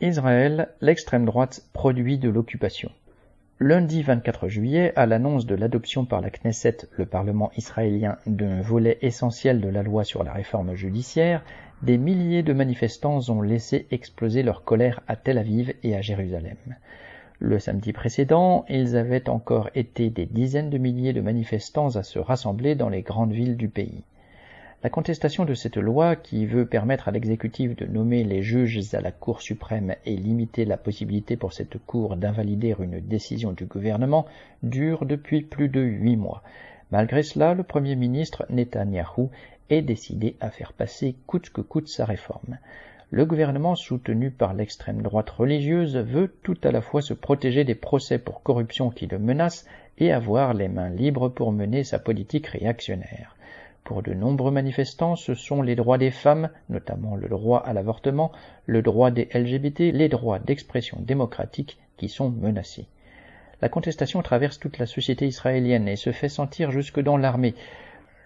Israël, l'extrême droite produit de l'occupation. Lundi 24 juillet, à l'annonce de l'adoption par la Knesset, le Parlement israélien, d'un volet essentiel de la loi sur la réforme judiciaire, des milliers de manifestants ont laissé exploser leur colère à Tel Aviv et à Jérusalem. Le samedi précédent, ils avaient encore été des dizaines de milliers de manifestants à se rassembler dans les grandes villes du pays. La contestation de cette loi, qui veut permettre à l'exécutif de nommer les juges à la Cour suprême et limiter la possibilité pour cette Cour d'invalider une décision du gouvernement, dure depuis plus de huit mois. Malgré cela, le Premier ministre Netanyahou est décidé à faire passer coûte que coûte sa réforme. Le gouvernement soutenu par l'extrême droite religieuse veut tout à la fois se protéger des procès pour corruption qui le menacent et avoir les mains libres pour mener sa politique réactionnaire. Pour de nombreux manifestants, ce sont les droits des femmes, notamment le droit à l'avortement, le droit des LGBT, les droits d'expression démocratique qui sont menacés. La contestation traverse toute la société israélienne et se fait sentir jusque dans l'armée.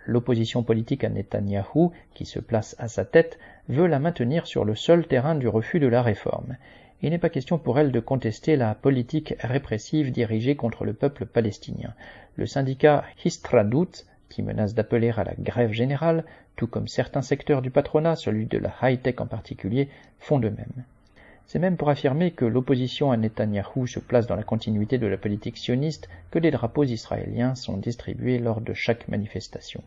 L'opposition politique à Netanyahou, qui se place à sa tête, veut la maintenir sur le seul terrain du refus de la réforme. Il n'est pas question pour elle de contester la politique répressive dirigée contre le peuple palestinien. Le syndicat Histradout qui menace d'appeler à la grève générale, tout comme certains secteurs du patronat, celui de la high-tech en particulier, font de même. C'est même pour affirmer que l'opposition à Netanyahou se place dans la continuité de la politique sioniste que des drapeaux israéliens sont distribués lors de chaque manifestation.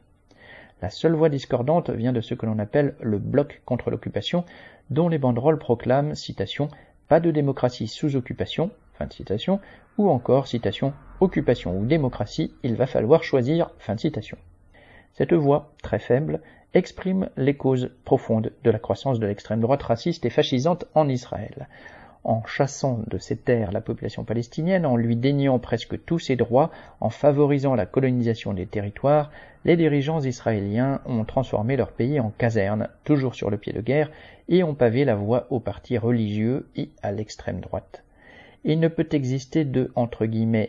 La seule voix discordante vient de ce que l'on appelle le bloc contre l'occupation, dont les banderoles proclament, citation, pas de démocratie sous occupation, fin de citation, ou encore, citation, occupation ou démocratie, il va falloir choisir, fin de citation. Cette voix, très faible, exprime les causes profondes de la croissance de l'extrême droite raciste et fascisante en Israël. En chassant de ses terres la population palestinienne, en lui déniant presque tous ses droits, en favorisant la colonisation des territoires, les dirigeants israéliens ont transformé leur pays en caserne, toujours sur le pied de guerre, et ont pavé la voie aux partis religieux et à l'extrême droite il ne peut exister de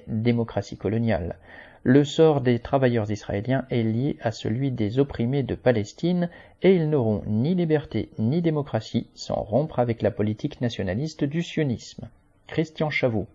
démocratie coloniale. Le sort des travailleurs israéliens est lié à celui des opprimés de Palestine et ils n'auront ni liberté ni démocratie sans rompre avec la politique nationaliste du sionisme. Christian Chavot